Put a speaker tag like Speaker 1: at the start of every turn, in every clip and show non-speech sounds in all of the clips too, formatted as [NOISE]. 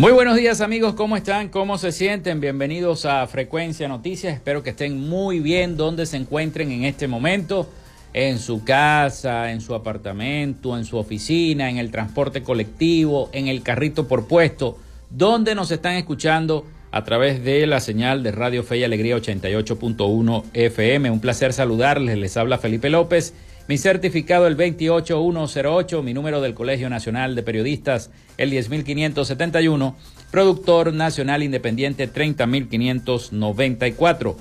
Speaker 1: Muy buenos días amigos, ¿cómo están? ¿Cómo se sienten? Bienvenidos a Frecuencia Noticias. Espero que estén muy bien donde se encuentren en este momento, en su casa, en su apartamento, en su oficina, en el transporte colectivo, en el carrito por puesto, donde nos están escuchando a través de la señal de Radio Fe y Alegría 88.1 FM. Un placer saludarles, les habla Felipe López mi certificado el 28108, mi número del Colegio Nacional de Periodistas el 10571, productor nacional independiente 30594.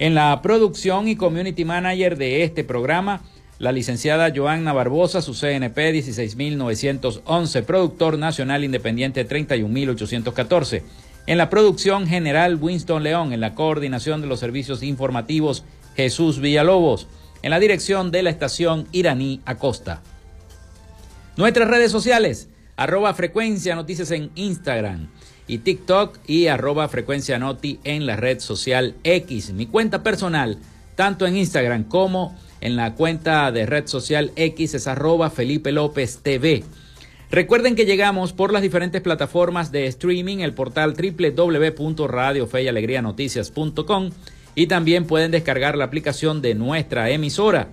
Speaker 1: En la producción y community manager de este programa, la licenciada Joanna Barbosa, su CNP 16911, productor nacional independiente 31814. En la producción general Winston León, en la coordinación de los servicios informativos Jesús Villalobos en la dirección de la estación iraní Acosta. Nuestras redes sociales, arroba frecuencia noticias en Instagram y TikTok y arroba frecuencia noti en la red social X. Mi cuenta personal, tanto en Instagram como en la cuenta de red social X es arroba Felipe López TV. Recuerden que llegamos por las diferentes plataformas de streaming, el portal www.radiofeyalegrianoticias.com y también pueden descargar la aplicación de nuestra emisora.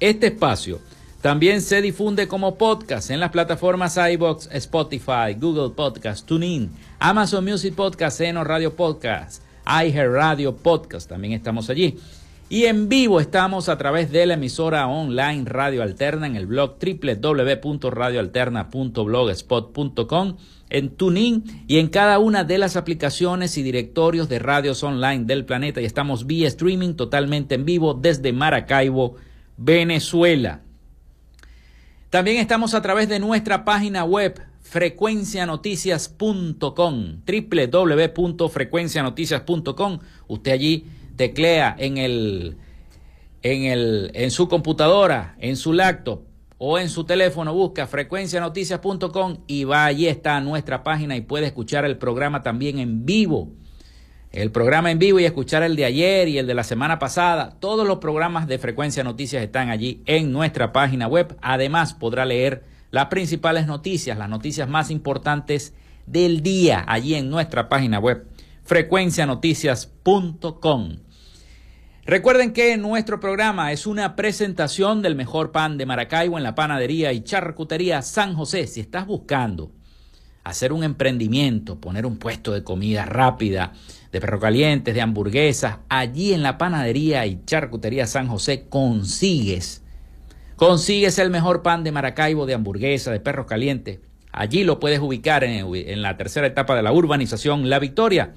Speaker 1: Este espacio también se difunde como podcast en las plataformas iBox, Spotify, Google Podcast, TuneIn, Amazon Music Podcast, Seno Radio Podcast, Radio Podcast, también estamos allí. Y en vivo estamos a través de la emisora online Radio Alterna en el blog www.radioalterna.blogspot.com en TuneIn y en cada una de las aplicaciones y directorios de radios online del planeta. Y estamos vía streaming totalmente en vivo desde Maracaibo, Venezuela. También estamos a través de nuestra página web frecuencianoticias.com, www.frecuencianoticias.com. Usted allí teclea en el en el en su computadora, en su laptop o en su teléfono busca frecuencianoticias.com y va allí está nuestra página y puede escuchar el programa también en vivo. El programa en vivo y escuchar el de ayer y el de la semana pasada. Todos los programas de Frecuencia Noticias están allí en nuestra página web. Además podrá leer las principales noticias, las noticias más importantes del día allí en nuestra página web frecuencianoticias.com. Recuerden que nuestro programa es una presentación del mejor pan de Maracaibo en la panadería y charcutería San José. Si estás buscando hacer un emprendimiento, poner un puesto de comida rápida, de perro calientes, de hamburguesas, allí en la panadería y charcutería San José consigues, consigues el mejor pan de Maracaibo, de hamburguesa, de perros calientes. Allí lo puedes ubicar en, en la tercera etapa de la urbanización La Victoria.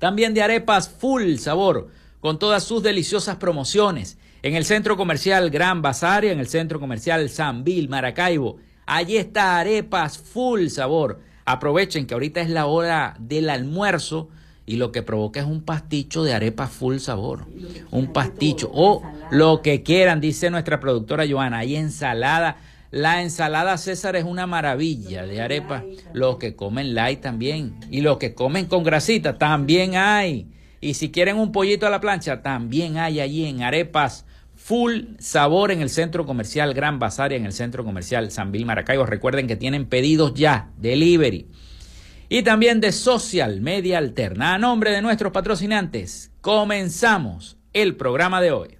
Speaker 1: También de arepas full sabor con todas sus deliciosas promociones en el centro comercial Gran Basaria, en el centro comercial Sanvil, Maracaibo. Allí está arepas full sabor. Aprovechen que ahorita es la hora del almuerzo y lo que provoca es un pasticho de arepas full sabor. Un pasticho o lo que quieran, dice nuestra productora Joana. Hay ensalada. La ensalada César es una maravilla de arepas. Los que comen light también. Y los que comen con grasita también hay. Y si quieren un pollito a la plancha, también hay allí en Arepas Full Sabor en el Centro Comercial Gran Basaria, en el Centro Comercial San Vil Maracaibo. Recuerden que tienen pedidos ya, delivery. Y también de Social Media Alterna. A nombre de nuestros patrocinantes, comenzamos el programa de hoy.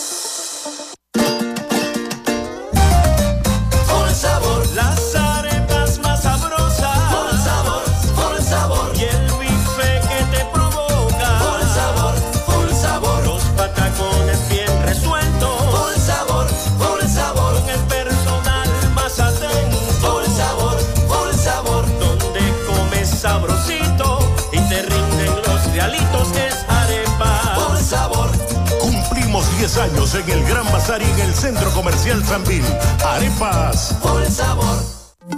Speaker 2: Años en el Gran Bazar y en el Centro Comercial Sambil. Arepas. Por
Speaker 1: sabor.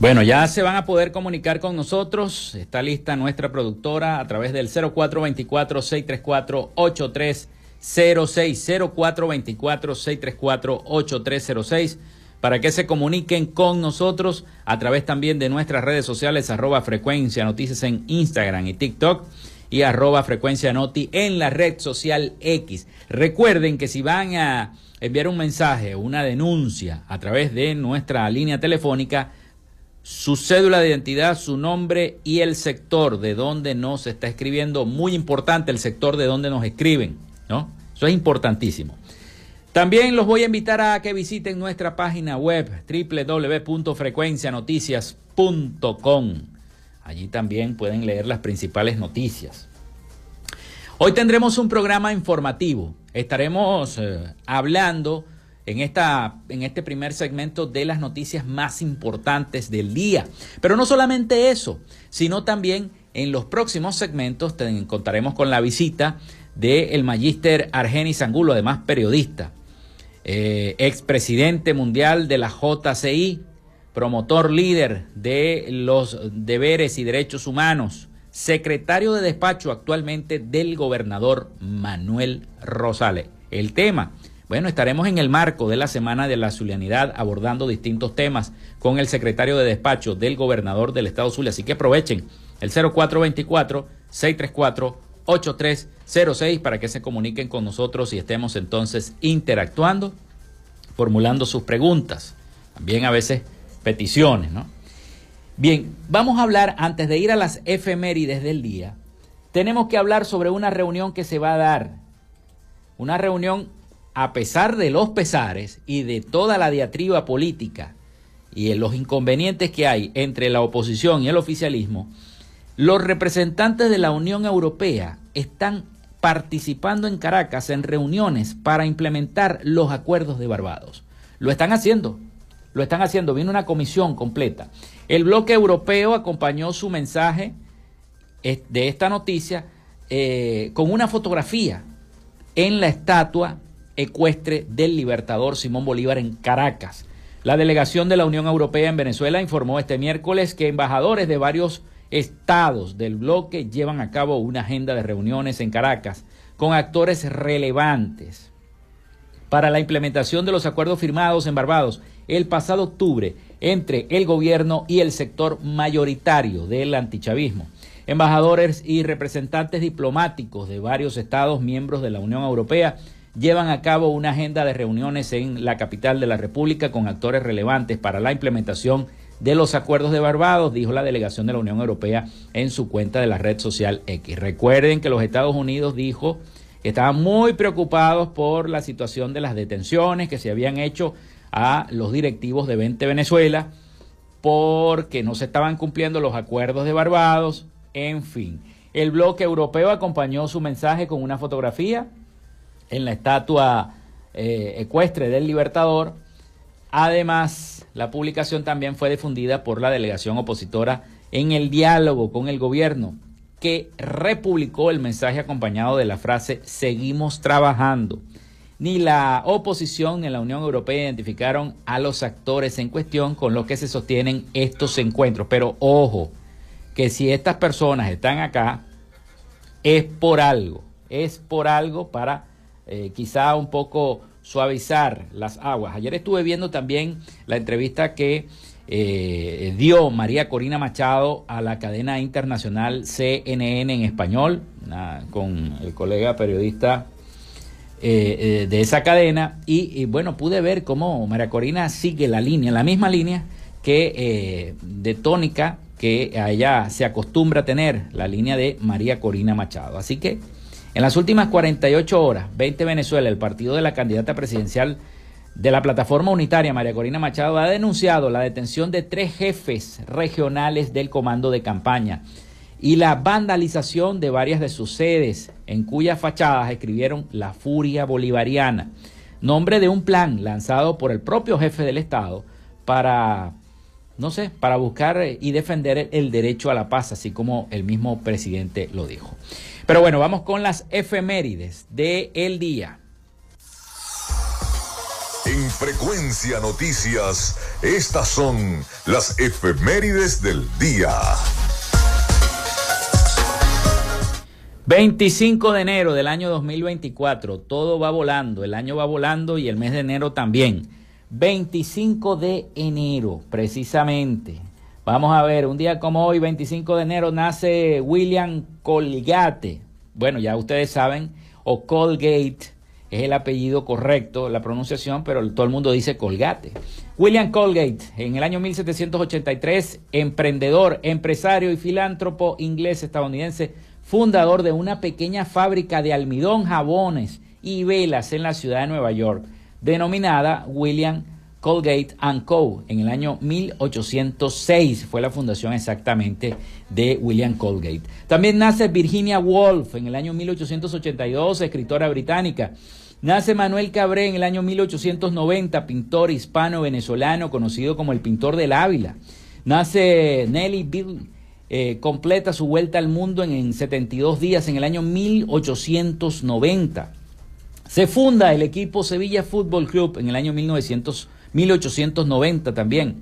Speaker 1: Bueno, ya se van a poder comunicar con nosotros. Está lista nuestra productora a través del 0424-634-8306. 0424-634-8306 para que se comuniquen con nosotros a través también de nuestras redes sociales arroba frecuencia noticias en Instagram y TikTok y arroba frecuencia noti en la red social X. Recuerden que si van a enviar un mensaje una denuncia a través de nuestra línea telefónica, su cédula de identidad, su nombre y el sector de donde nos está escribiendo. Muy importante el sector de donde nos escriben, ¿no? Eso es importantísimo. También los voy a invitar a que visiten nuestra página web www.frecuencianoticias.com. Allí también pueden leer las principales noticias. Hoy tendremos un programa informativo. Estaremos eh, hablando en, esta, en este primer segmento de las noticias más importantes del día. Pero no solamente eso, sino también en los próximos segmentos contaremos con la visita del el magíster Argenis Angulo, además periodista, eh, expresidente mundial de la JCI, promotor líder de los deberes y derechos humanos, secretario de despacho actualmente del gobernador Manuel Rosales. El tema, bueno, estaremos en el marco de la Semana de la Zulianidad abordando distintos temas con el secretario de despacho del gobernador del estado Zulia. Así que aprovechen el 0424-634-8306 para que se comuniquen con nosotros y estemos entonces interactuando, formulando sus preguntas, también a veces peticiones, ¿no? Bien, vamos a hablar antes de ir a las efemérides del día. Tenemos que hablar sobre una reunión que se va a dar. Una reunión a pesar de los pesares y de toda la diatriba política y los inconvenientes que hay entre la oposición y el oficialismo, los representantes de la Unión Europea están participando en Caracas en reuniones para implementar los acuerdos de Barbados. Lo están haciendo, lo están haciendo, viene una comisión completa. El bloque europeo acompañó su mensaje de esta noticia eh, con una fotografía en la estatua ecuestre del Libertador Simón Bolívar en Caracas. La delegación de la Unión Europea en Venezuela informó este miércoles que embajadores de varios estados del bloque llevan a cabo una agenda de reuniones en Caracas con actores relevantes para la implementación de los acuerdos firmados en Barbados el pasado octubre entre el gobierno y el sector mayoritario del antichavismo. Embajadores y representantes diplomáticos de varios estados miembros de la Unión Europea llevan a cabo una agenda de reuniones en la capital de la República con actores relevantes para la implementación de los acuerdos de Barbados, dijo la delegación de la Unión Europea en su cuenta de la red social X. Recuerden que los Estados Unidos dijo que estaban muy preocupados por la situación de las detenciones que se habían hecho a los directivos de 20 Venezuela porque no se estaban cumpliendo los acuerdos de Barbados, en fin. El bloque europeo acompañó su mensaje con una fotografía en la estatua eh, ecuestre del Libertador. Además, la publicación también fue difundida por la delegación opositora en el diálogo con el gobierno, que republicó el mensaje acompañado de la frase Seguimos trabajando. Ni la oposición ni la Unión Europea identificaron a los actores en cuestión con los que se sostienen estos encuentros. Pero ojo, que si estas personas están acá, es por algo, es por algo para eh, quizá un poco suavizar las aguas. Ayer estuve viendo también la entrevista que eh, dio María Corina Machado a la cadena internacional CNN en español, con el colega periodista eh, de esa cadena, y, bueno, pude ver cómo María Corina sigue la línea, la misma línea que de tónica que ella se acostumbra a tener, la línea de María Corina Machado. Así que en las últimas 48 horas, 20 Venezuela, el partido de la candidata presidencial de la plataforma unitaria, María Corina Machado, ha denunciado la detención de tres jefes regionales del comando de campaña y la vandalización de varias de sus sedes, en cuyas fachadas escribieron La Furia Bolivariana, nombre de un plan lanzado por el propio jefe del Estado para, no sé, para buscar y defender el derecho a la paz, así como el mismo presidente lo dijo. Pero bueno, vamos con las efemérides del el día.
Speaker 3: En Frecuencia Noticias, estas son las efemérides del día.
Speaker 1: 25 de enero del año 2024, todo va volando, el año va volando y el mes de enero también. 25 de enero, precisamente. Vamos a ver, un día como hoy, 25 de enero, nace William Colgate. Bueno, ya ustedes saben, o Colgate es el apellido correcto, la pronunciación, pero todo el mundo dice Colgate. William Colgate, en el año 1783, emprendedor, empresario y filántropo inglés-estadounidense, fundador de una pequeña fábrica de almidón, jabones y velas en la ciudad de Nueva York, denominada William Colgate Co. En el año 1806 fue la fundación exactamente de William Colgate. También nace Virginia Woolf en el año 1882, escritora británica. Nace Manuel Cabré en el año 1890, pintor hispano-venezolano conocido como el pintor del Ávila. Nace Nelly Bill, eh, completa su vuelta al mundo en, en 72 días en el año 1890. Se funda el equipo Sevilla Fútbol Club en el año 1990. 1890 también.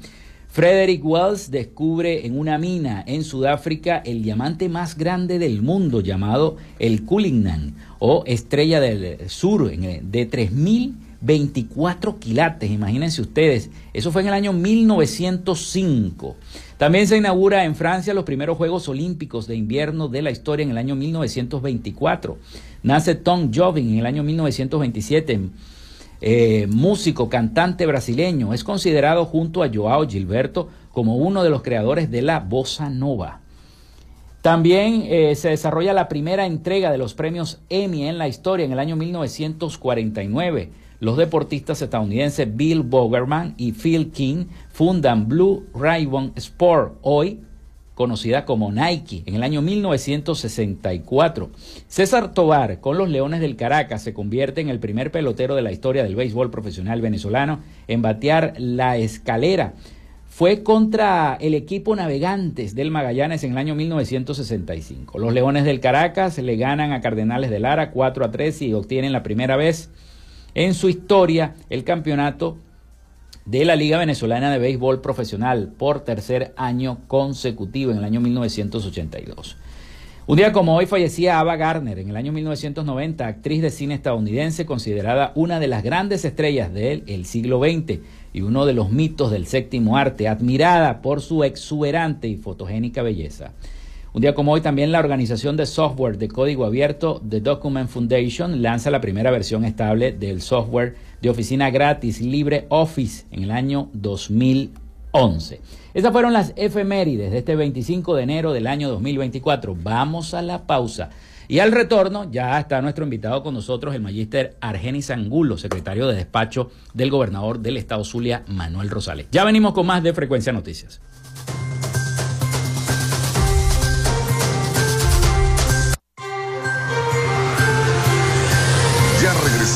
Speaker 1: Frederick Wells descubre en una mina en Sudáfrica el diamante más grande del mundo llamado el Cullinan o estrella del sur de 3024 quilates, imagínense ustedes, eso fue en el año 1905. También se inaugura en Francia los primeros Juegos Olímpicos de invierno de la historia en el año 1924. Nace Tom Jobim en el año 1927 eh, músico, cantante brasileño, es considerado junto a Joao Gilberto como uno de los creadores de la bossa nova. También eh, se desarrolla la primera entrega de los premios Emmy en la historia en el año 1949. Los deportistas estadounidenses Bill Bogerman y Phil King fundan Blue Ribbon Sport, hoy conocida como Nike, en el año 1964. César Tobar, con los Leones del Caracas, se convierte en el primer pelotero de la historia del béisbol profesional venezolano en batear la escalera. Fue contra el equipo Navegantes del Magallanes en el año 1965. Los Leones del Caracas le ganan a Cardenales de Lara 4 a 3 y obtienen la primera vez en su historia el campeonato de la Liga Venezolana de Béisbol Profesional por tercer año consecutivo en el año 1982. Un día como hoy fallecía Ava Gardner en el año 1990, actriz de cine estadounidense considerada una de las grandes estrellas del siglo XX y uno de los mitos del séptimo arte, admirada por su exuberante y fotogénica belleza. Un día como hoy también la organización de software de código abierto The Document Foundation lanza la primera versión estable del software de oficina gratis LibreOffice en el año 2011. Esas fueron las efemérides de este 25 de enero del año 2024. Vamos a la pausa. Y al retorno ya está nuestro invitado con nosotros, el magíster Argenis Angulo, secretario de despacho del gobernador del estado Zulia, Manuel Rosales. Ya venimos con más de Frecuencia Noticias.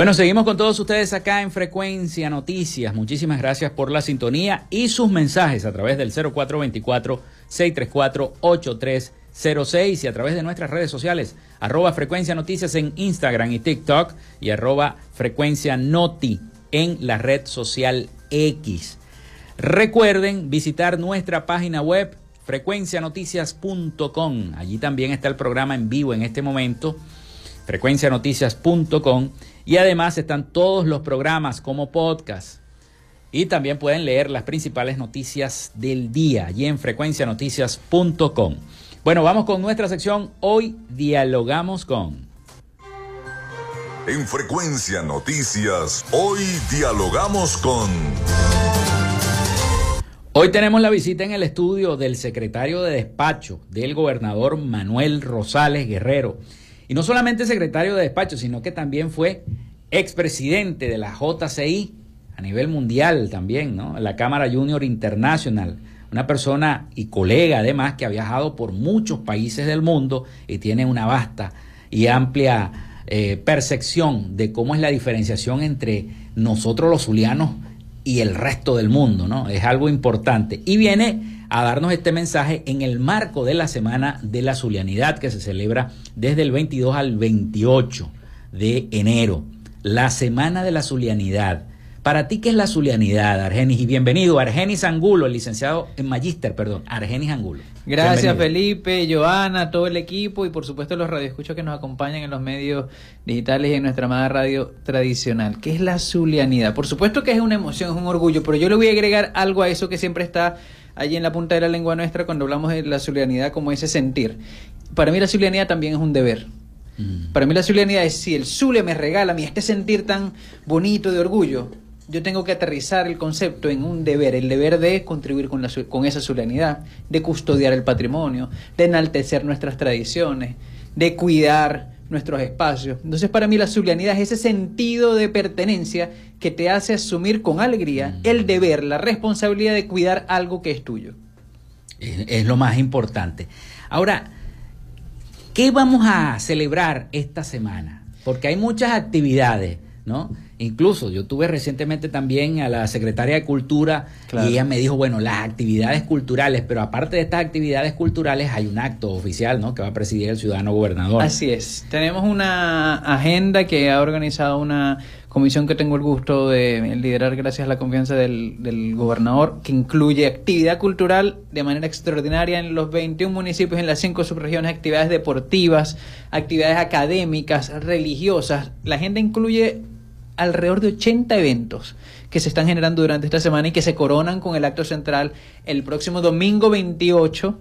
Speaker 1: Bueno, seguimos con todos ustedes acá en Frecuencia Noticias. Muchísimas gracias por la sintonía y sus mensajes a través del 0424-634-8306 y a través de nuestras redes sociales, arroba Frecuencia Noticias en Instagram y TikTok y arroba Frecuencia Noti en la red social X. Recuerden visitar nuestra página web frecuencianoticias.com. Allí también está el programa en vivo en este momento, frecuencianoticias.com y además están todos los programas como podcast. Y también pueden leer las principales noticias del día allí en frecuencianoticias.com. Bueno, vamos con nuestra sección. Hoy dialogamos con...
Speaker 3: En Frecuencia Noticias, hoy dialogamos con...
Speaker 1: Hoy tenemos la visita en el estudio del secretario de despacho del gobernador Manuel Rosales Guerrero y no solamente secretario de despacho, sino que también fue expresidente de la JCI a nivel mundial también, ¿no? La Cámara Junior International. Una persona y colega además que ha viajado por muchos países del mundo y tiene una vasta y amplia eh, percepción de cómo es la diferenciación entre nosotros los zulianos y el resto del mundo, ¿no? Es algo importante. Y viene a darnos este mensaje en el marco de la Semana de la Zulianidad que se celebra desde el 22 al 28 de enero. La Semana de la Zulianidad. Para ti, ¿qué es la Zulianidad, Argenis? Y bienvenido, Argenis Angulo, el licenciado en Magíster, perdón, Argenis Angulo.
Speaker 4: Gracias, Felipe, Joana, todo el equipo y por supuesto los radioescuchos que nos acompañan en los medios digitales y en nuestra amada radio tradicional. ¿Qué es la Zulianidad? Por supuesto que es una emoción, es un orgullo, pero yo le voy a agregar algo a eso que siempre está allí en la punta de la lengua nuestra cuando hablamos de la zulianidad como ese sentir. Para mí la zulianidad también es un deber. Mm. Para mí la zulianidad es si el Zulia me regala a mí este sentir tan bonito de orgullo, yo tengo que aterrizar el concepto en un deber, el deber de contribuir con, la, con esa zulianidad, de custodiar el patrimonio, de enaltecer nuestras tradiciones, de cuidar nuestros espacios. Entonces para mí la zulianidad es ese sentido de pertenencia que te hace asumir con alegría mm. el deber, la responsabilidad de cuidar algo que es tuyo.
Speaker 1: Es, lo más importante. Ahora, ¿qué vamos a celebrar esta semana? Porque hay muchas actividades, ¿no? Incluso yo tuve recientemente también a la secretaria de Cultura y ella me dijo, bueno, las actividades culturales, pero aparte de estas actividades culturales hay un acto oficial, ¿no? Que va a presidir el ciudadano gobernador.
Speaker 4: Así es. Tenemos una agenda que ha organizado una comisión que tengo el gusto de liderar gracias a la confianza del, del gobernador, que incluye actividad cultural de manera extraordinaria en los 21 municipios, en las 5 subregiones, actividades deportivas, actividades académicas, religiosas. La agenda incluye alrededor de 80 eventos que se están generando durante esta semana y que se coronan con el acto central el próximo domingo 28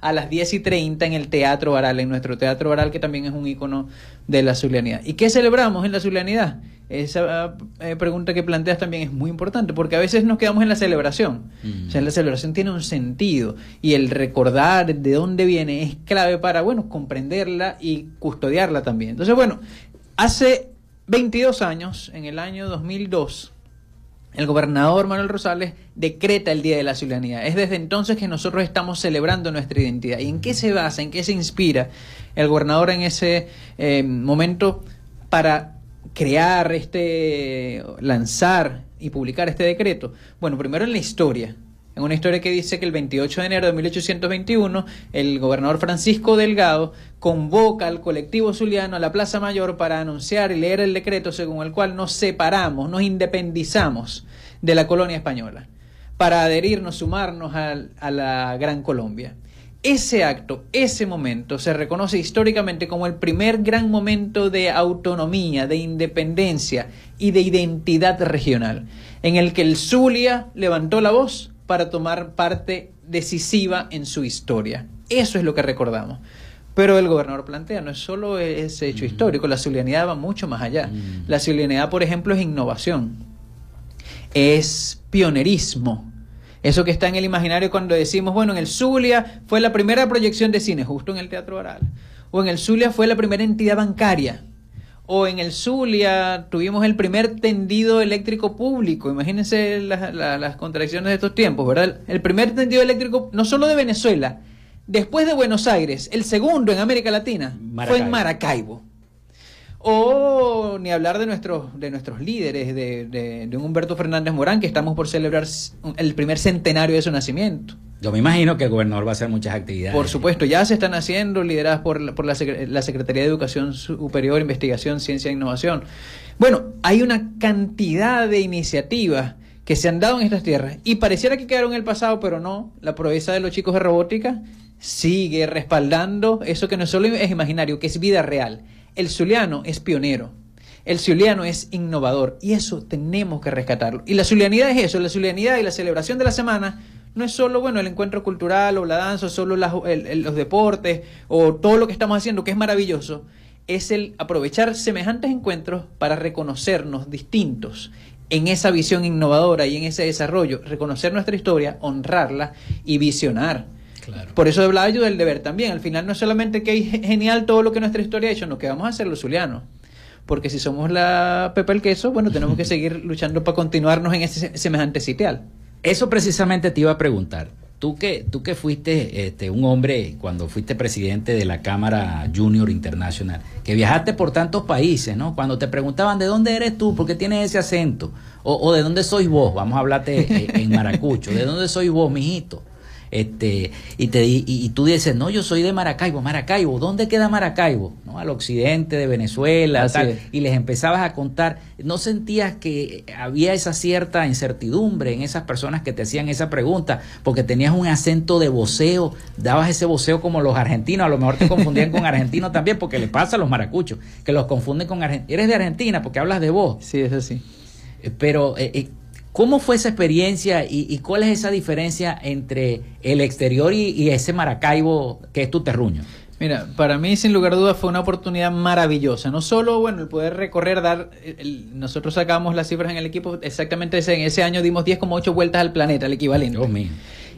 Speaker 4: a las 10 y 30 en el Teatro Baral, en nuestro Teatro Baral, que también es un icono de la zulianidad. ¿Y qué celebramos en la zulianidad? Esa eh, pregunta que planteas también es muy importante, porque a veces nos quedamos en la celebración. O sea, la celebración tiene un sentido y el recordar de dónde viene es clave para, bueno, comprenderla y custodiarla también. Entonces, bueno, hace 22 años, en el año 2002, el gobernador Manuel Rosales decreta el Día de la Ciudadanía. Es desde entonces que nosotros estamos celebrando nuestra identidad. ¿Y en qué se basa, en qué se inspira el gobernador en ese eh, momento para crear este, lanzar y publicar este decreto? Bueno, primero en la historia. En una historia que dice que el 28 de enero de 1821 el gobernador Francisco Delgado convoca al colectivo zuliano a la Plaza Mayor para anunciar y leer el decreto según el cual nos separamos, nos independizamos de la colonia española para adherirnos, sumarnos a, a la Gran Colombia. Ese acto, ese momento, se reconoce históricamente como el primer gran momento de autonomía, de independencia y de identidad regional, en el que el Zulia levantó la voz para tomar parte decisiva en su historia. Eso es lo que recordamos. Pero el gobernador plantea, no es solo ese hecho histórico, la zulianidad va mucho más allá. La zulianidad, por ejemplo, es innovación, es pionerismo, eso que está en el imaginario cuando decimos, bueno, en el Zulia fue la primera proyección de cine, justo en el Teatro Oral. O en el Zulia fue la primera entidad bancaria. O en el Zulia tuvimos el primer tendido eléctrico público. Imagínense las contradicciones de estos tiempos, ¿verdad? El primer tendido eléctrico, no solo de Venezuela, después de Buenos Aires, el segundo en América Latina, fue en Maracaibo. O ni hablar de nuestros, de nuestros líderes, de, de, Humberto Fernández Morán, que estamos por celebrar el primer centenario de su nacimiento.
Speaker 1: Yo me imagino que el gobernador va a hacer muchas actividades.
Speaker 4: Por supuesto, ya se están haciendo, lideradas por, por la, la Secretaría de Educación Superior, Investigación, Ciencia e Innovación. Bueno, hay una cantidad de iniciativas que se han dado en estas tierras y pareciera que quedaron en el pasado, pero no. La proeza de los chicos de robótica sigue respaldando eso que no solo es imaginario, que es vida real. El zuliano es pionero. El zuliano es innovador y eso tenemos que rescatarlo. Y la zulianidad es eso, la zulianidad y la celebración de la semana no es solo bueno el encuentro cultural o la danza, o solo los deportes o todo lo que estamos haciendo que es maravilloso, es el aprovechar semejantes encuentros para reconocernos distintos en esa visión innovadora y en ese desarrollo, reconocer nuestra historia, honrarla y visionar. Por eso hablaba yo del deber también. Al final no es solamente que es genial todo lo que nuestra historia ha hecho, no, que vamos a hacer los zulianos. Porque si somos la Pepa el Queso, bueno, tenemos que [LAUGHS] seguir luchando para continuarnos en ese semejante sitial.
Speaker 1: Eso precisamente te iba a preguntar. Tú que, tú que fuiste este, un hombre cuando fuiste presidente de la Cámara Junior Internacional, que viajaste por tantos países, ¿no? Cuando te preguntaban de dónde eres tú, por qué tienes ese acento, o, o de dónde sois vos, vamos a hablarte en maracucho, de dónde sois vos, mijito este y te y, tú dices no yo soy de Maracaibo Maracaibo dónde queda Maracaibo ¿No? al occidente de Venezuela tal, y les empezabas a contar no sentías que había esa cierta incertidumbre en esas personas que te hacían esa pregunta porque tenías un acento de voceo dabas ese voceo como los argentinos a lo mejor te confundían con argentinos [LAUGHS] también porque le pasa a los maracuchos que los confunden con argentinos eres de Argentina porque hablas de vos.
Speaker 4: Sí es así.
Speaker 1: Eh, pero eh, eh, ¿Cómo fue esa experiencia y, cuál es esa diferencia entre el exterior y, ese Maracaibo que es tu terruño?
Speaker 4: Mira, para mí sin lugar a dudas fue una oportunidad maravillosa. No solo, bueno, el poder recorrer, dar, nosotros sacamos las cifras en el equipo, exactamente ese, en ese año dimos 10,8 vueltas al planeta, el equivalente.
Speaker 1: Dios mío.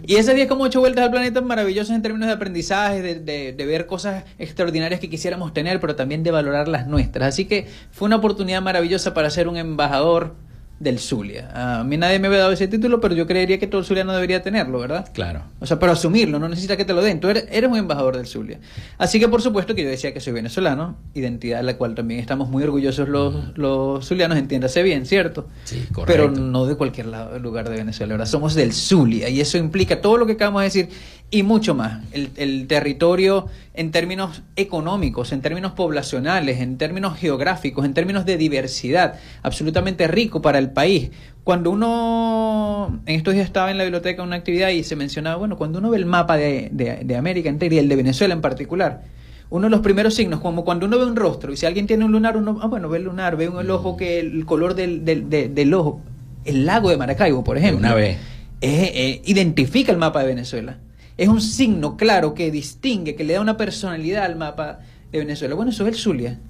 Speaker 4: Y esas 10,8 vueltas al planeta maravillosas en términos de aprendizaje, de, de, ver cosas extraordinarias que quisiéramos tener, pero también de valorar las nuestras. Así que fue una oportunidad maravillosa para ser un embajador del Zulia. A mí nadie me había dado ese título, pero yo creería que todo el Zulia no debería tenerlo, ¿verdad?
Speaker 1: Claro.
Speaker 4: O sea, pero asumirlo, no necesitas que te lo den. Tú eres, un embajador del Zulia. Así que, por supuesto, que yo decía que soy venezolano, identidad de la cual también estamos muy orgullosos los, los zulianos, entiéndase bien, ¿cierto?
Speaker 1: Sí, correcto.
Speaker 4: Pero no de cualquier lado, lugar de Venezuela. Ahora somos del Zulia y eso implica todo lo que acabamos de decir y mucho más. El, el, territorio en términos económicos, en términos poblacionales, en términos geográficos, en términos de diversidad, absolutamente rico para el país. Cuando uno, en estos días estaba en la biblioteca una actividad y se mencionaba, bueno, cuando uno ve el mapa de, de, América entera y el de Venezuela en particular, uno de los primeros signos, como cuando uno ve un rostro, y si alguien tiene un lunar, uno, ah, bueno, ve el lunar, ve el ojo que el color del, del, del ojo, el lago de Maracaibo, por ejemplo,
Speaker 1: una vez.
Speaker 4: Eh, identifica el mapa de Venezuela es un signo claro que distingue, que le da una personalidad al mapa de Venezuela. Bueno, eso es el Zulia.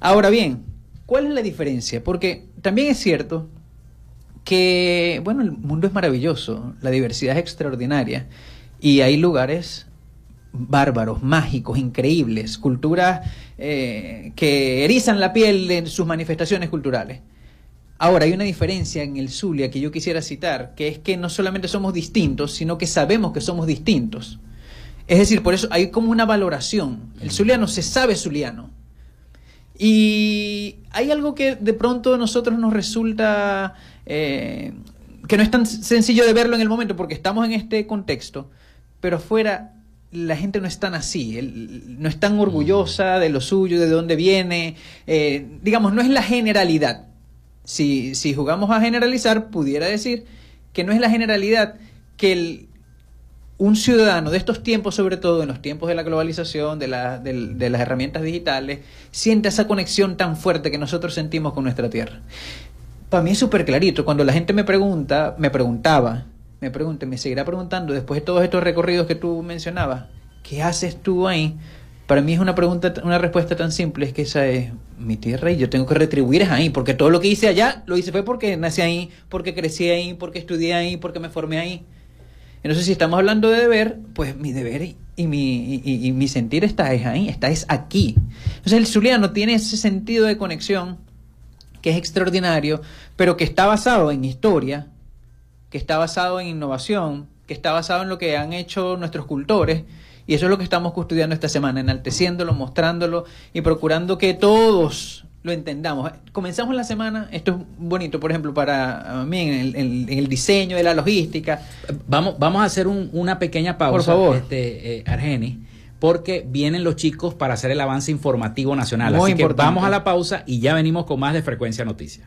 Speaker 4: Ahora bien, ¿cuál es la diferencia? Porque también es cierto que, bueno, el mundo es maravilloso, la diversidad es extraordinaria y hay lugares bárbaros, mágicos, increíbles, culturas eh, que erizan la piel de sus manifestaciones culturales. Ahora, hay una diferencia en el Zulia que yo quisiera citar, que es que no solamente somos distintos, sino que sabemos que somos distintos. Es decir, por eso hay como una valoración. El zuliano se sabe zuliano. Y hay algo que de pronto a nosotros nos resulta eh, que no es tan sencillo de verlo en el momento porque estamos en este contexto, pero afuera la gente no es tan así, no es tan orgullosa de lo suyo, de dónde viene, eh, digamos, no es la generalidad. Si, si jugamos a generalizar, pudiera decir que no es la generalidad que el, un ciudadano de estos tiempos, sobre todo en los tiempos de la globalización, de, la, de, las herramientas digitales, siente esa conexión tan fuerte que nosotros sentimos con nuestra tierra. Para mí es súper clarito. Cuando la gente me pregunta, me preguntaba, me pregunta, me seguirá preguntando después de todos estos recorridos que tú mencionabas, ¿qué haces tú ahí? Para mí es una pregunta, una respuesta tan simple, es que esa es mi tierra y yo tengo que retribuir es ahí, porque todo lo que hice allá lo hice fue porque nací ahí, porque crecí ahí, porque estudié ahí, porque me formé ahí. Entonces, si estamos hablando de deber, pues mi deber y, mi, y, mi sentir está es ahí, está es aquí. Entonces, el zuliano tiene ese sentido de conexión que es extraordinario, pero que está basado en historia, que está basado en innovación, que está basado en lo que han hecho nuestros cultores. Y eso es lo que estamos custodiando esta semana, enalteciéndolo, mostrándolo y procurando que todos lo entendamos. Comenzamos la semana, esto es bonito, por ejemplo, para mí en el, diseño de la logística.
Speaker 1: Vamos, vamos a hacer una pequeña pausa,
Speaker 4: por favor.
Speaker 1: Este, eh, Argeni, porque vienen los chicos para hacer el avance informativo nacional. Así que vamos a la pausa y ya venimos con más de Frecuencia Noticias.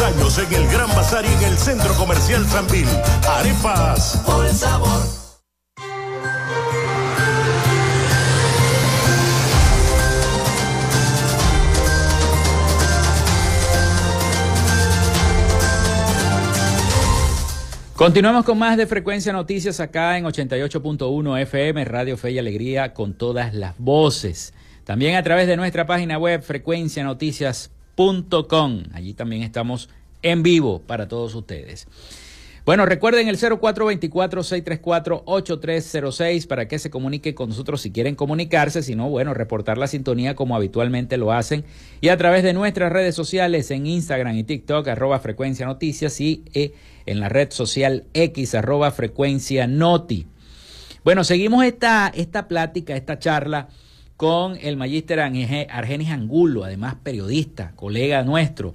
Speaker 2: Años en el Gran Bazar y en el Centro Comercial Sanvil. Arepas. Por sabor.
Speaker 1: Continuamos con más de Frecuencia Noticias acá en 88.1 FM, Radio Fe y Alegría, con todas las voces. También a través de nuestra página web frecuencianoticias.com Allí también estamos en vivo para todos ustedes. Bueno, recuerden el 0424-634-8306 para que se comunique con nosotros si quieren comunicarse, si no, bueno, reportar la sintonía como habitualmente lo hacen y a través de nuestras redes sociales en Instagram y TikTok, arroba frecuencia noticias y eh, en la red social X, arroba frecuencia noti. Bueno, seguimos esta, esta plática, esta charla con el magíster Argenis Angulo, además periodista, colega nuestro,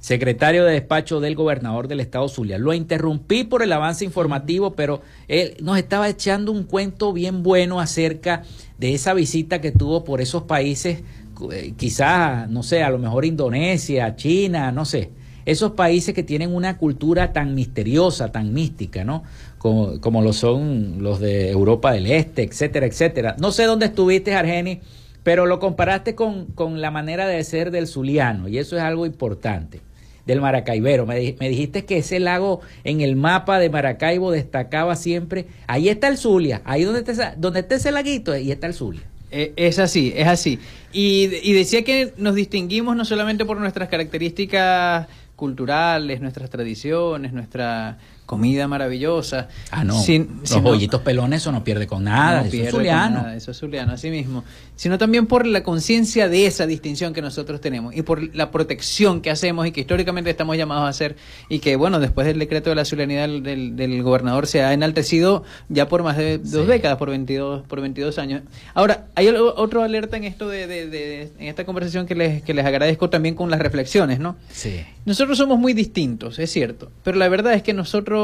Speaker 1: secretario de despacho del gobernador del estado Zulia. Lo interrumpí por el avance informativo, pero él nos estaba echando un cuento bien bueno acerca de esa visita que tuvo por esos países eh, quizás, no sé, a lo mejor Indonesia, China, no sé, esos países que tienen una cultura tan misteriosa, tan mística, ¿no? Como, como lo son los de Europa del Este, etcétera, etcétera. No sé dónde estuviste, Argeni, pero lo comparaste con, con la manera de ser del Zuliano, y eso es algo importante del Maracaibero. Me, me, dijiste que ese lago en el mapa de Maracaibo destacaba siempre. Ahí está el Zulia, ahí donde está, donde está ese laguito, ahí está el Zulia.
Speaker 4: Eh, es así, es así. Y, y decía que nos distinguimos no solamente por nuestras características culturales, nuestras tradiciones, nuestra comida maravillosa.
Speaker 1: Ah, no. Los bollitos pelones eso no pierde con nada. eso es zuliano.
Speaker 4: eso es zuliano, así mismo. Sino también por la conciencia de esa distinción que nosotros tenemos y por la protección que hacemos y que históricamente estamos llamados a hacer y que, bueno, después del decreto de la zulianidad del, del, gobernador se ha enaltecido ya por más de dos décadas, por 22, por 22 años. Ahora, hay otro alerta en esto de, de, en esta conversación que les, que les agradezco también con las reflexiones, ¿no?
Speaker 1: Sí.
Speaker 4: Nosotros somos muy distintos, es cierto, pero la verdad es que nosotros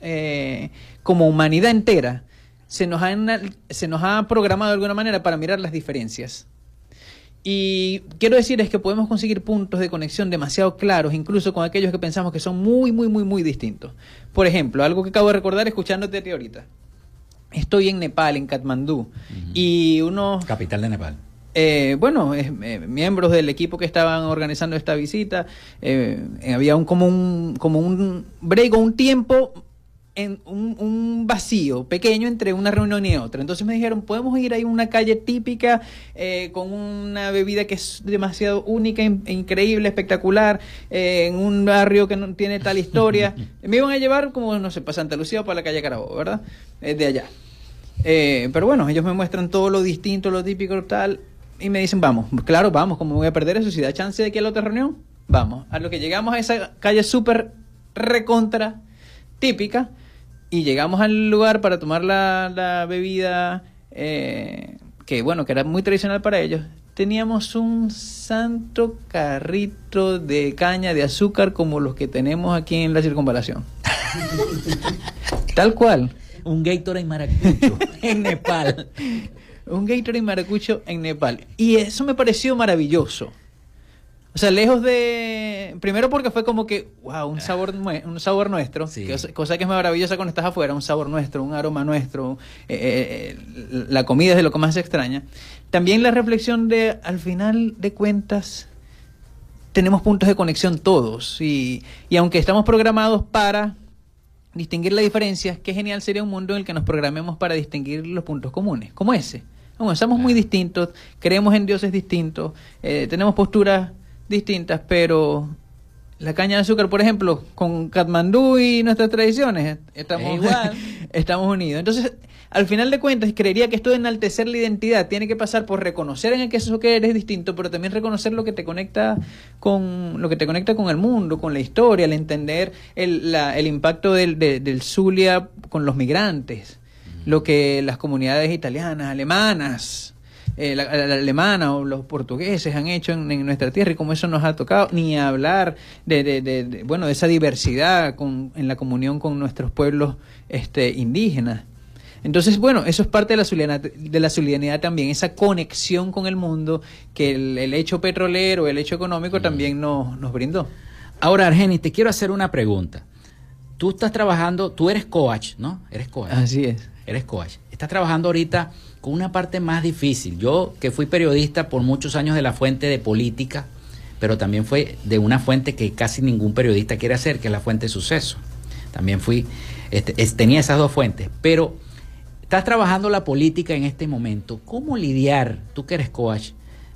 Speaker 4: eh, como humanidad entera, se nos, ha, se nos ha programado de alguna manera para mirar las diferencias. Y quiero decir es que podemos conseguir puntos de conexión demasiado claros, incluso con aquellos que pensamos que son muy, muy, muy, muy distintos. Por ejemplo, algo que acabo de recordar escuchándote a ti ahorita. Estoy en Nepal, en Katmandú, y uno...
Speaker 1: Capital de Nepal.
Speaker 4: Eh, bueno, eh, miembros del equipo que estaban organizando esta visita, eh, había un como un como un break un tiempo en un, vacío pequeño entre una reunión y otra. Entonces me dijeron, podemos ir ahí a una calle típica con una bebida que es demasiado única, increíble, espectacular, en un barrio que no tiene tal historia. [LAUGHS] me iban a llevar como, no sé, para Santa Lucía o para la calle Carabobo, ¿verdad? de allá. pero bueno, ellos me muestran todo lo distinto, lo típico, tal y me dicen, vamos, claro, vamos, como voy a perder eso? Si da chance de que a la otra reunión, vamos. A lo que llegamos a esa calle súper recontra típica y llegamos al lugar para tomar la, bebida eh, que, bueno, que era muy tradicional para ellos. Teníamos un santo carrito de caña de azúcar como los que tenemos aquí en la circunvalación. [LAUGHS] Tal cual.
Speaker 1: Un Gatorade maracucho [LAUGHS] en Nepal
Speaker 4: un Gatorade maracucho en Nepal. Y eso me pareció maravilloso. O sea, lejos de... Primero porque fue como que, wow, un sabor, un sabor nuestro, cosa que es maravillosa cuando estás afuera, un sabor nuestro, un aroma nuestro, eh, eh, eh, la comida es de lo que más se extraña. También la reflexión de, al final de cuentas, tenemos puntos de conexión todos y, y aunque estamos programados para distinguir la diferencia, qué genial sería un mundo en el que nos programemos para distinguir los puntos comunes, como ese. Bueno, somos muy distintos, creemos en dioses distintos, eh, tenemos posturas distintas, pero la caña de azúcar, por ejemplo, con Katmandú y nuestras tradiciones, estamos, [LAUGHS] estamos unidos. Entonces, al final de cuentas, creería que esto de enaltecer la identidad tiene que pasar por reconocer en el que eso que eres distinto, pero también reconocer lo que te conecta con lo que te conecta con el mundo, con la historia, el entender el, la, el impacto del, del Zulia con los migrantes lo que las comunidades italianas, alemanas, eh, la, alemana o los portugueses han hecho en, nuestra tierra y como eso nos ha tocado, ni hablar de, de, de, bueno, de esa diversidad con, en la comunión con nuestros pueblos este, indígenas. Entonces, bueno, eso es parte de la, de zulianidad también, esa conexión con el mundo que el, hecho petrolero, el hecho económico mm. también nos, nos brindó.
Speaker 1: Ahora, Argenis, te quiero hacer una pregunta. Tú estás trabajando, tú eres coach, ¿no? Eres coach.
Speaker 4: Así es
Speaker 1: eres coach. Estás trabajando ahorita con una parte más difícil. Yo, que fui periodista por muchos años de la fuente de política, pero también fue de una fuente que casi ningún periodista quiere hacer, que es la fuente de suceso. También fui, este, tenía esas dos fuentes, pero estás trabajando la política en este momento. ¿Cómo lidiar, tú que eres coach,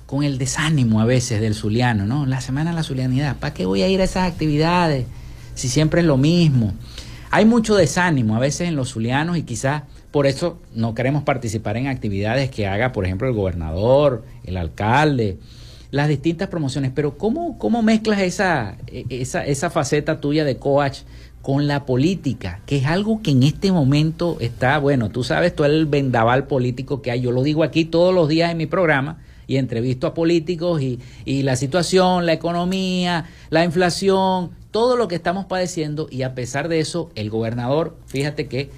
Speaker 1: con el desánimo a veces del zuliano, ¿no? La semana de la zulianidad, ¿para qué voy a ir a esas actividades si siempre es lo mismo? Hay mucho desánimo a veces en los zulianos y quizás por eso no queremos participar en actividades que haga, por ejemplo, el gobernador, el alcalde, las distintas promociones. Pero ¿cómo, cómo mezclas esa, e, esa, esa faceta tuya de coach con la política? Que es algo que en este momento está, bueno, tú sabes, todo el vendaval político que hay. Yo lo digo aquí todos los días en mi programa y entrevisto a políticos y, y la situación, la economía, la inflación, todo lo que estamos padeciendo y a pesar de eso, el gobernador, fíjate que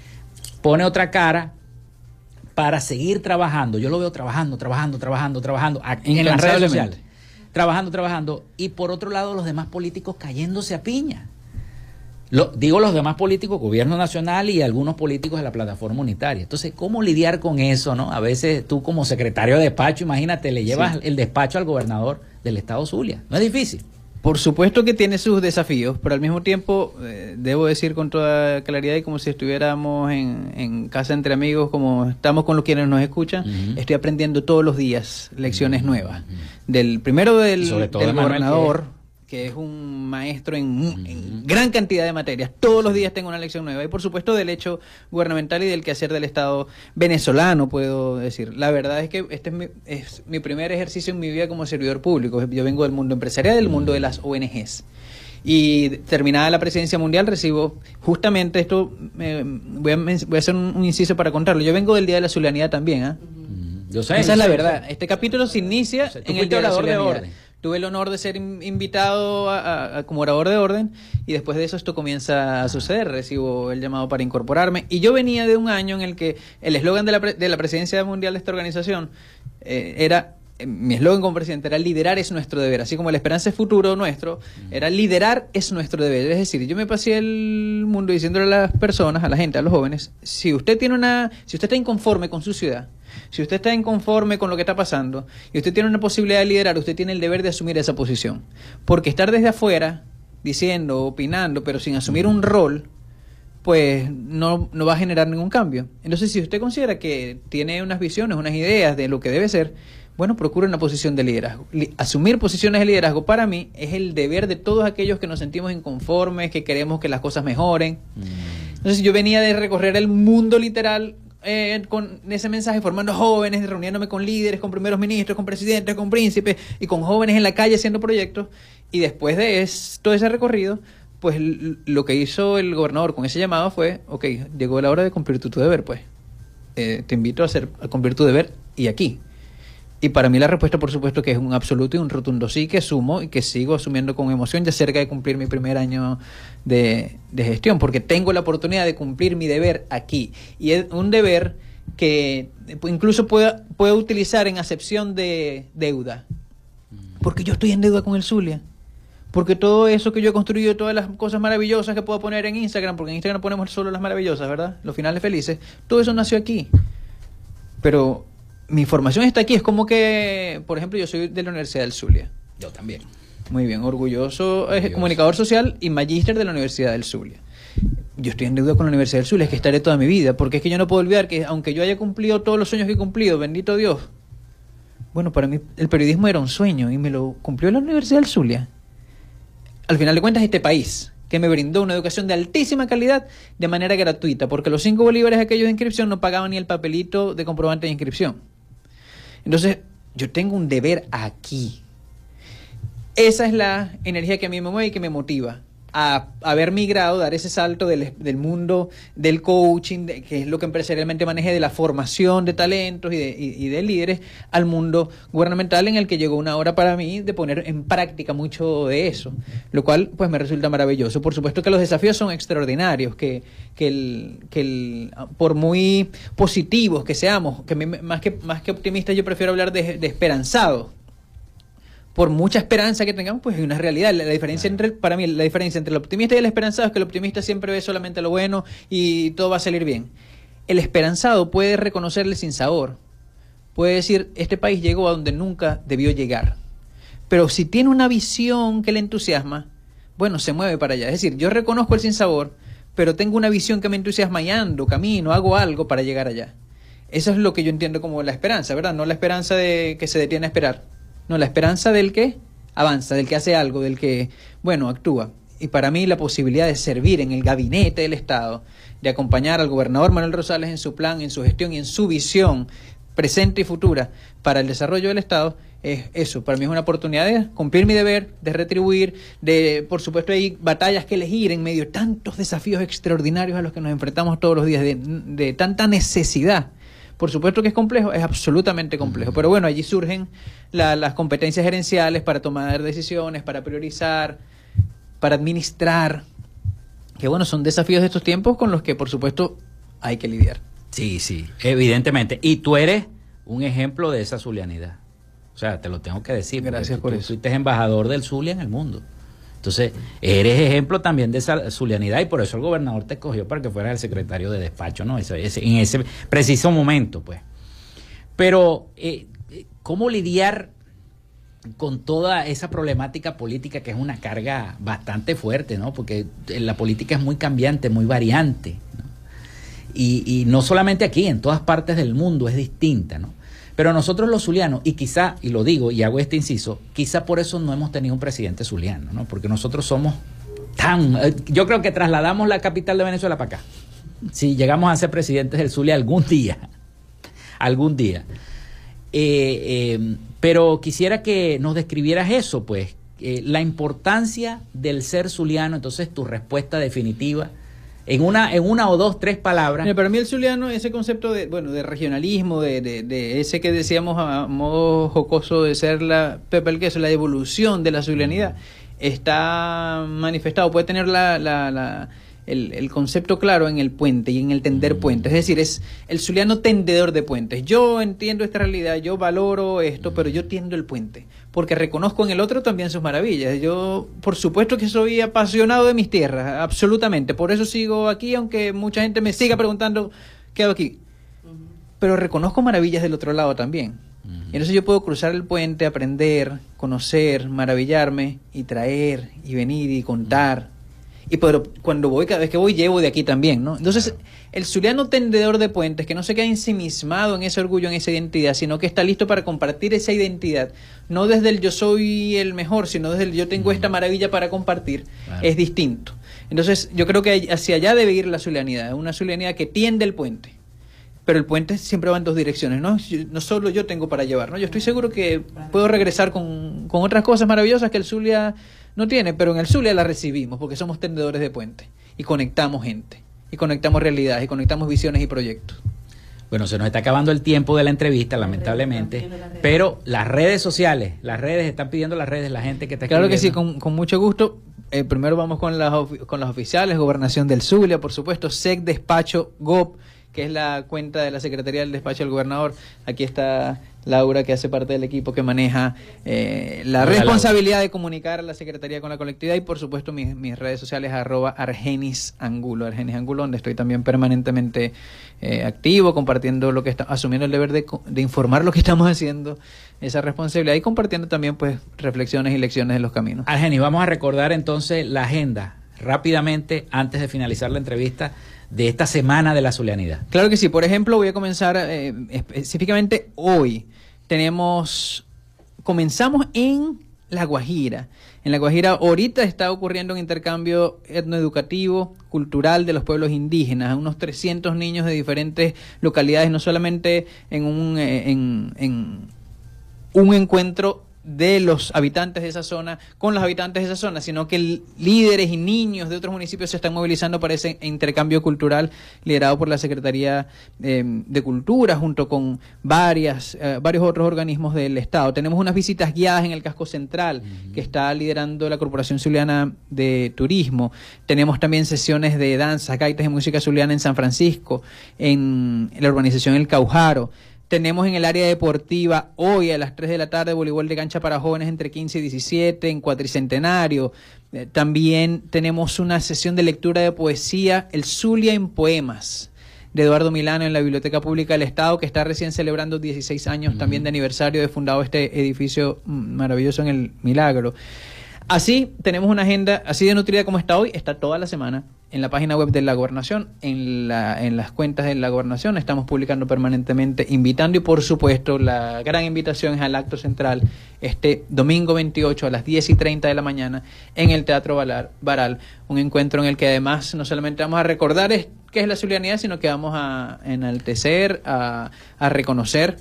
Speaker 1: pone otra cara, para seguir trabajando. Yo lo veo trabajando, trabajando, trabajando, trabajando en las redes sociales. Trabajando, trabajando. Y por otro lado, los demás políticos cayéndose a piña. Lo, digo los demás políticos, gobierno nacional y algunos políticos de la plataforma unitaria. Entonces, ¿cómo lidiar con eso, no? A veces tú como secretario de despacho, imagínate, le llevas el despacho al gobernador del estado Zulia. No es difícil.
Speaker 4: Por supuesto que tiene sus desafíos, pero al mismo tiempo, eh, debo decir con toda claridad y como si estuviéramos en, casa entre amigos, como estamos con los quienes nos escuchan, estoy aprendiendo todos los días lecciones nuevas. Del primero del, del gobernador que es un maestro en, gran cantidad de materias. Todos los días tengo una lección nueva. Y por supuesto del hecho gubernamental y del quehacer del Estado venezolano, puedo decir. La verdad es que este es mi, es mi primer ejercicio en mi vida como servidor público. Yo vengo del mundo empresarial, del mundo de las ONGs. Y terminada la presidencia mundial recibo justamente esto, voy, a, voy, a, hacer un, inciso para contarlo. Yo vengo del Día de la Zulianidad también. ¿ah? Yo sé, Esa es la verdad. Este capítulo se inicia en el Día de la Zulianidad tuve el honor de ser invitado a, como orador de orden y después de eso esto comienza a suceder, recibo el llamado para incorporarme. Y yo venía de un año en el que el eslogan de la, de la presidencia mundial de esta organización eh, era eh, mi eslogan como presidente era liderar es nuestro deber, así como la esperanza es futuro nuestro, era liderar es nuestro deber. Es decir, yo me pasé el mundo diciéndole a las personas, a la gente, a los jóvenes, si usted tiene una, si usted está inconforme con su ciudad, si usted está inconforme con lo que está pasando y usted tiene una posibilidad de liderar, usted tiene el deber de asumir esa posición. Porque estar desde afuera, diciendo, opinando, pero sin asumir un rol, pues no, no va a generar ningún cambio. Entonces, si usted considera que tiene unas visiones, unas ideas de lo que debe ser, bueno, procure una posición de liderazgo. Asumir posiciones de liderazgo para mí es el deber de todos aquellos que nos sentimos inconformes, que queremos que las cosas mejoren. Mm. Entonces yo venía de recorrer el mundo literal eh, con ese mensaje, formando jóvenes, reuniéndome con líderes, con primeros ministros, con presidentes, con príncipes y con jóvenes en la calle haciendo proyectos. Y después de todo ese recorrido, pues lo que hizo el gobernador con ese llamado fue, ok, llegó la hora de cumplir tu, deber, pues. Eh, te invito a, hacer, a cumplir tu deber y aquí. Y para mí la respuesta, por supuesto, que es un absoluto y un rotundo sí, que sumo y que sigo asumiendo con emoción ya cerca de cumplir mi primer año de, gestión, porque tengo la oportunidad de cumplir mi deber aquí. Y es un deber que incluso puedo, puedo utilizar en acepción de deuda. Porque yo estoy en deuda con el Zulia. Porque todo eso que yo he construido, todas las cosas maravillosas que puedo poner en Instagram, porque en Instagram ponemos solo las maravillosas, ¿verdad? Los finales felices, todo eso nació aquí. Pero mi formación está aquí. Es como que, por ejemplo, yo soy de la Universidad del Zulia.
Speaker 1: Yo también.
Speaker 4: Muy bien, orgulloso, comunicador social y magíster de la Universidad del Zulia. Yo estoy en deuda con la Universidad del Zulia, es que estaré toda mi vida, porque es que yo no puedo olvidar que aunque yo haya cumplido todos los sueños que he cumplido, bendito Dios, bueno, para mí el periodismo era un sueño y me lo cumplió la Universidad del Zulia. Al final de cuentas, este país, que me brindó una educación de altísima calidad de manera gratuita, porque los cinco bolívares aquellos de inscripción no pagaban ni el papelito de comprobante de inscripción. Entonces, yo tengo un deber aquí. Esa es la energía que a mí me mueve y que me motiva a haber migrado, dar ese salto del, mundo del coaching, que es lo que empresarialmente maneje, de la formación de talentos y de, y, de, líderes, al mundo gubernamental en el que llegó una hora para mí de poner en práctica mucho de eso, lo cual pues me resulta maravilloso. Por supuesto que los desafíos son extraordinarios, que, que, el, que el, por muy positivos que seamos, que más que, más que optimistas yo prefiero hablar de, de esperanzados, por mucha esperanza que tengamos, pues hay una realidad. La, diferencia entre, para mí, la diferencia entre el optimista y el esperanzado es que el optimista siempre ve solamente lo bueno y todo va a salir bien. El esperanzado puede reconocerle sin sabor. Puede decir, este país llegó a donde nunca debió llegar. Pero si tiene una visión que le entusiasma, bueno, se mueve para allá. Es decir, yo reconozco el sinsabor, pero tengo una visión que me entusiasma y ando, camino, hago algo para llegar allá. Eso es lo que yo entiendo como la esperanza, ¿verdad? No la esperanza de que se detiene a esperar. No, la esperanza del que avanza, del que hace algo, del que, bueno, actúa. Y para mí la posibilidad de servir en el gabinete del Estado, de acompañar al gobernador Manuel Rosales en su plan, en su gestión y en su visión presente y futura para el desarrollo del Estado, es eso. Para mí es una oportunidad de cumplir mi deber, de retribuir, de, por supuesto, hay batallas que elegir en medio de tantos desafíos extraordinarios a los que nos enfrentamos todos los días, de, de tanta necesidad por supuesto que es complejo, es absolutamente complejo, pero bueno, allí surgen las competencias gerenciales para tomar decisiones, para priorizar, para administrar, que bueno, son desafíos de estos tiempos con los que por supuesto hay que lidiar.
Speaker 1: Sí, sí, evidentemente. Y tú eres un ejemplo de esa zulianidad. O sea, te lo tengo que decir.
Speaker 4: Gracias por eso.
Speaker 1: Fuiste embajador del Zulia en el mundo. Entonces, eres ejemplo también de esa zulianidad y por eso el gobernador te escogió para que fueras el secretario de despacho, ¿no? Ese, en ese preciso momento, pues. Pero, eh, ¿cómo lidiar con toda esa problemática política que es una carga bastante fuerte, ¿no? Porque la política es muy cambiante, muy variante. Y, y no solamente aquí, en todas partes del mundo es distinta, ¿no? Pero nosotros los zulianos, y quizá, y lo digo y hago este inciso, quizá por eso no hemos tenido un presidente zuliano, ¿no? Porque nosotros somos tan... Eh, yo creo que trasladamos la capital de Venezuela para acá. Si llegamos a ser presidentes del Zulia algún día, [LAUGHS] algún día. Eh, eh, pero quisiera que nos describieras eso, pues, la importancia del ser zuliano, entonces tu respuesta definitiva en una, en una o dos, tres palabras.
Speaker 4: para mí el zuliano, ese concepto de, bueno, de regionalismo, de, de, ese que decíamos a modo jocoso de ser la Pepe el Queso, la evolución de la zulianidad, está manifestado, puede tener la, la, el, el, concepto claro en el puente y en el tender puentes. Es decir, es el zuliano tendedor de puentes. Yo entiendo esta realidad, yo valoro esto, pero yo tiendo el puente porque reconozco en el otro también sus maravillas. Yo, por supuesto que soy apasionado de mis tierras, absolutamente. Por eso sigo aquí, aunque mucha gente me siga preguntando, ¿qué hago aquí? Pero reconozco maravillas del otro lado también. Y entonces yo puedo cruzar el puente, aprender, conocer, maravillarme y traer y venir y contar y pero cuando voy, cada vez que voy, llevo de aquí también, ¿no? Entonces, el zuliano tendedor de puentes, que no se queda ensimismado en ese orgullo, en esa identidad, sino que está listo para compartir esa identidad, no desde el yo soy el mejor, sino desde el yo tengo esta maravilla para compartir, es distinto. Entonces, yo creo que hacia allá debe ir la zulianidad, una zulianidad que tiende el puente. Pero el puente siempre va en dos direcciones, ¿no? No solo yo tengo para llevar, ¿no? Yo estoy seguro que puedo regresar con, con otras cosas maravillosas que el Zulia no tiene, pero en el Zulia la recibimos porque somos tendedores de puentes y conectamos gente, y conectamos realidades, y conectamos visiones y proyectos.
Speaker 1: Bueno, se nos está acabando el tiempo de la entrevista, lamentablemente, pero las redes sociales, las redes, están pidiendo las redes, la gente que está
Speaker 4: Claro que sí, con, mucho gusto. Eh, primero vamos con las, con las oficiales, Gobernación del Zulia, por supuesto, SEC Despacho GOP, que es la cuenta de la Secretaría del Despacho del Gobernador. Aquí está Laura, que hace parte del equipo que maneja eh, la responsabilidad de comunicar a la Secretaría con la colectividad y por supuesto mis, mis redes sociales arroba Argenis Angulo, Argenis Angulo, donde estoy también permanentemente eh, activo, compartiendo lo que está, asumiendo el deber de, de, informar lo que estamos haciendo, esa responsabilidad y compartiendo también pues reflexiones y lecciones de los caminos.
Speaker 1: Argenis, vamos a recordar entonces la agenda rápidamente antes de finalizar la entrevista de esta semana de la Zulianidad.
Speaker 4: Claro que sí. Por ejemplo, voy a comenzar eh, específicamente hoy. Tenemos, comenzamos en La Guajira. En La Guajira ahorita está ocurriendo un intercambio etnoeducativo, cultural de los pueblos indígenas, unos 300 niños de diferentes localidades, no solamente en un, eh, en, en un encuentro de los habitantes de esa zona con los habitantes de esa zona, sino que líderes y niños de otros municipios se están movilizando para ese intercambio cultural liderado por la Secretaría eh, de Cultura junto con varias, eh, varios otros organismos del Estado. Tenemos unas visitas guiadas en el casco central que está liderando la Corporación Zuliana de Turismo. Tenemos también sesiones de danza, gaitas y música zuliana en San Francisco, en la urbanización El Caujaro. Tenemos en el área deportiva hoy a las 3 de la tarde voleibol de cancha para jóvenes entre 15 y 17 en Cuatricentenario. Eh, también tenemos una sesión de lectura de poesía, el Zulia en Poemas, de Eduardo Milano en la Biblioteca Pública del Estado, que está recién celebrando 16 años también de aniversario de fundado este edificio mm, maravilloso en el Milagro. Así tenemos una agenda así de nutrida como está hoy, está toda la semana en la página web de la gobernación, en, la, en las cuentas de la gobernación, estamos publicando permanentemente, invitando y por supuesto la gran invitación es al acto central este domingo 28 a las 10 y 30 de la mañana en el Teatro Baral, un encuentro en el que además no solamente vamos a recordar qué es la solidaridad, sino que vamos a enaltecer, a, a reconocer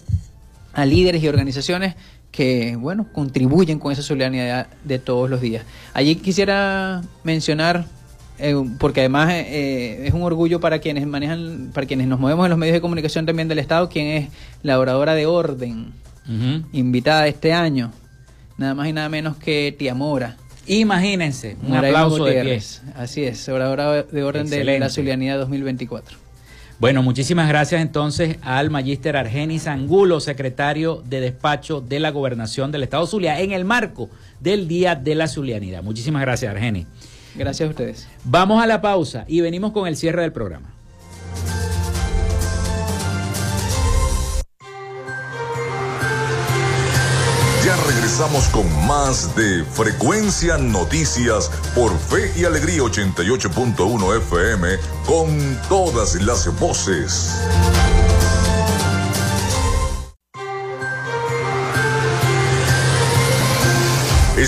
Speaker 4: a líderes y organizaciones que, bueno, contribuyen con esa solidaridad de todos los días. Allí quisiera mencionar, eh, porque además eh, es un orgullo para quienes manejan, para quienes nos movemos en los medios de comunicación también del Estado, quien es la oradora de orden, invitada este año, nada más y nada menos que Tía Mora.
Speaker 1: Imagínense, un aplauso de
Speaker 4: Así es, oradora de orden de la Solidaridad 2024.
Speaker 1: Bueno, muchísimas gracias entonces al magíster Argenis Angulo, secretario de despacho de la gobernación del estado Zulia, en el marco del Día de la Zulianidad. Muchísimas gracias, Argenis.
Speaker 4: Gracias a ustedes.
Speaker 1: Vamos a la pausa y venimos con el cierre del programa.
Speaker 3: Ya regresamos con más de Frecuencia Noticias por Fe y Alegría 88.1 FM con todas las voces.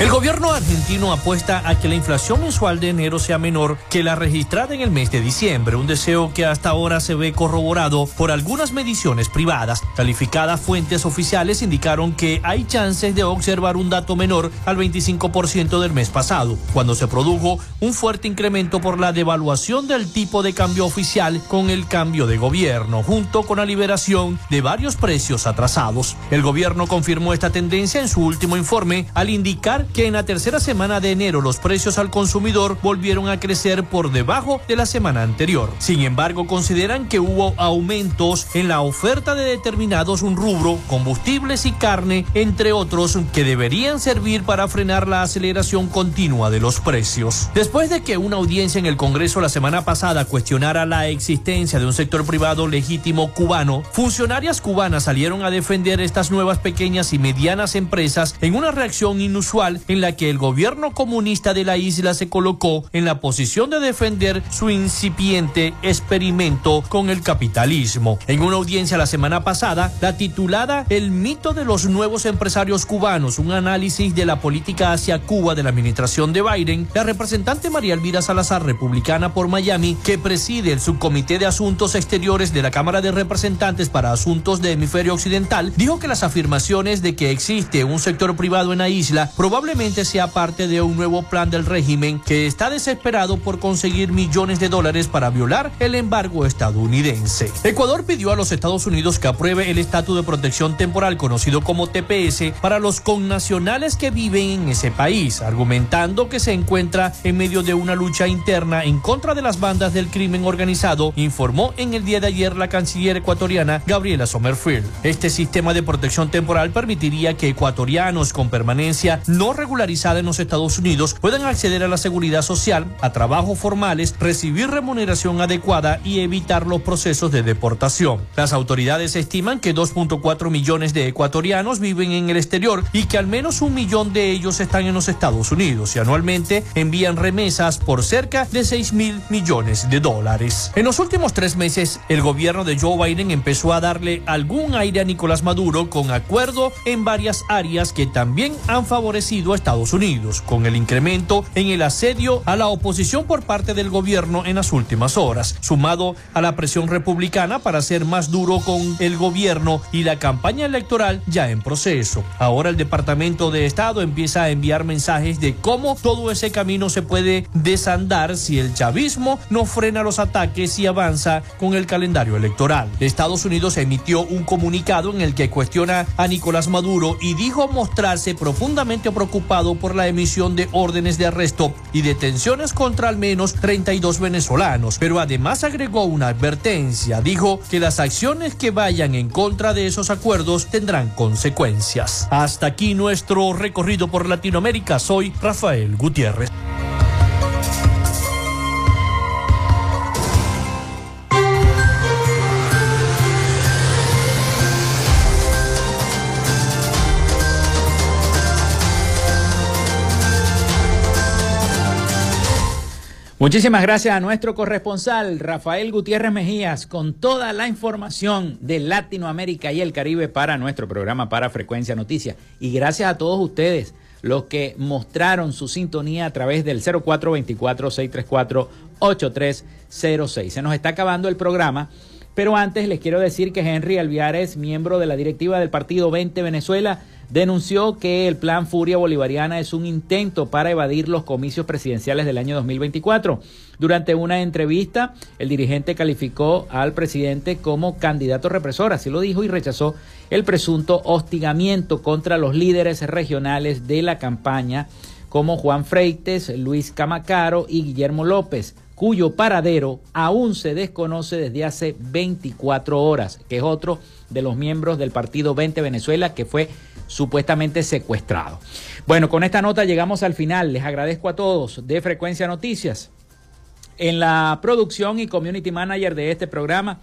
Speaker 5: El gobierno argentino apuesta a que la inflación mensual de enero sea menor que la registrada en el mes de diciembre, un deseo que hasta ahora se ve corroborado por algunas mediciones privadas. Calificadas fuentes oficiales indicaron que hay chances de observar un dato menor al 25% del mes pasado, cuando se produjo un fuerte incremento por la devaluación del tipo de cambio oficial con el cambio de gobierno, junto con la liberación de varios precios atrasados. El gobierno confirmó esta tendencia en su último informe al indicar que en la tercera semana de enero los precios al consumidor volvieron a crecer por debajo de la semana anterior. Sin embargo, consideran que hubo aumentos en la oferta de determinados un rubro, combustibles y carne, entre otros, que deberían servir para frenar la aceleración continua de los precios. Después de que una audiencia en el Congreso la semana pasada cuestionara la existencia de un sector privado legítimo cubano, funcionarias cubanas salieron a defender estas nuevas pequeñas y medianas empresas en una reacción inusual en la que el gobierno comunista de la isla se colocó en la posición de defender su incipiente experimento con el capitalismo. En una audiencia la semana pasada, la titulada El mito de los nuevos empresarios cubanos, un análisis de la política hacia Cuba de la administración de Biden, la representante María Elvira Salazar, republicana por Miami, que preside el subcomité de asuntos exteriores de la Cámara de Representantes para Asuntos de Hemisferio Occidental, dijo que las afirmaciones de que existe un sector privado en la isla probablemente probablemente sea parte de un nuevo plan del régimen que está desesperado por conseguir millones de dólares para violar el embargo estadounidense. Ecuador pidió a los Estados Unidos que apruebe el estatus de protección temporal conocido como TPS para los connacionales que viven en ese país, argumentando que se encuentra en medio de una lucha interna en contra de las bandas del crimen organizado, informó en el día de ayer la canciller ecuatoriana Gabriela Sommerfield. Este sistema de protección temporal permitiría que ecuatorianos con permanencia no regularizada en los Estados Unidos puedan acceder a la seguridad social, a trabajos formales, recibir remuneración adecuada y evitar los procesos de deportación. Las autoridades estiman que 2.4 millones de ecuatorianos viven en el exterior y que al menos un millón de ellos están en los Estados Unidos y anualmente envían remesas por cerca de 6 mil millones de dólares. En los últimos tres meses, el gobierno de Joe Biden empezó a darle algún aire a Nicolás Maduro con acuerdo en varias áreas que también han favorecido a Estados Unidos, con el incremento en el asedio a la oposición por parte del gobierno en las últimas horas, sumado a la presión republicana para ser más duro con el gobierno y la campaña electoral ya en proceso. Ahora el Departamento de Estado empieza a enviar mensajes de cómo todo ese camino se puede desandar si el chavismo no frena los ataques y avanza con el calendario electoral. Estados Unidos emitió un comunicado en el que cuestiona a Nicolás Maduro y dijo mostrarse profundamente preocupado preocupado por la emisión de órdenes de arresto y detenciones contra al menos 32 venezolanos, pero además agregó una advertencia. Dijo que las acciones que vayan en contra de esos acuerdos tendrán consecuencias. Hasta aquí nuestro recorrido por Latinoamérica. Soy Rafael Gutiérrez.
Speaker 1: Muchísimas gracias a nuestro corresponsal Rafael Gutiérrez Mejías con toda la información de Latinoamérica y el Caribe para nuestro programa para Frecuencia Noticias. Y gracias a todos ustedes los que mostraron su sintonía a través del 0424-634-8306. Se nos está acabando el programa. Pero antes les quiero decir que Henry Alviares, miembro de la directiva del partido 20 Venezuela, denunció que el plan Furia Bolivariana es un intento para evadir los comicios presidenciales del año 2024. Durante una entrevista, el dirigente calificó al presidente como candidato represor, así lo dijo, y rechazó el presunto hostigamiento contra los líderes regionales de la campaña como Juan Freites, Luis Camacaro y Guillermo López cuyo paradero aún se desconoce desde hace 24 horas, que es otro de los miembros del partido 20 Venezuela que fue supuestamente secuestrado. Bueno, con esta nota llegamos al final. Les agradezco a todos de Frecuencia Noticias. En la producción y community manager de este programa,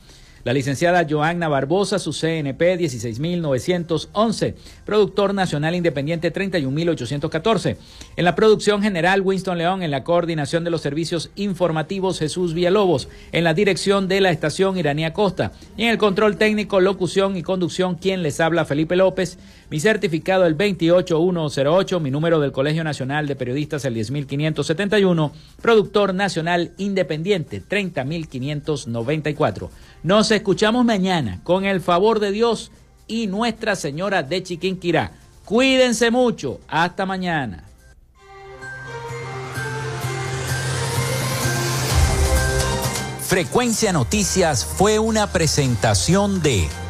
Speaker 1: la licenciada Joanna Barbosa, su CNP 16911, productor nacional independiente 31814. En la producción general Winston León, en la coordinación de los servicios informativos Jesús Villalobos, en la dirección de la estación Iranía Costa y en el control técnico, locución y conducción, quien les habla Felipe López. Mi certificado el 28108, mi número del Colegio Nacional de Periodistas el 10571, productor nacional independiente 30594. Nos escuchamos mañana con el favor de Dios y Nuestra Señora de Chiquinquirá. Cuídense mucho. Hasta mañana. Frecuencia Noticias fue una presentación de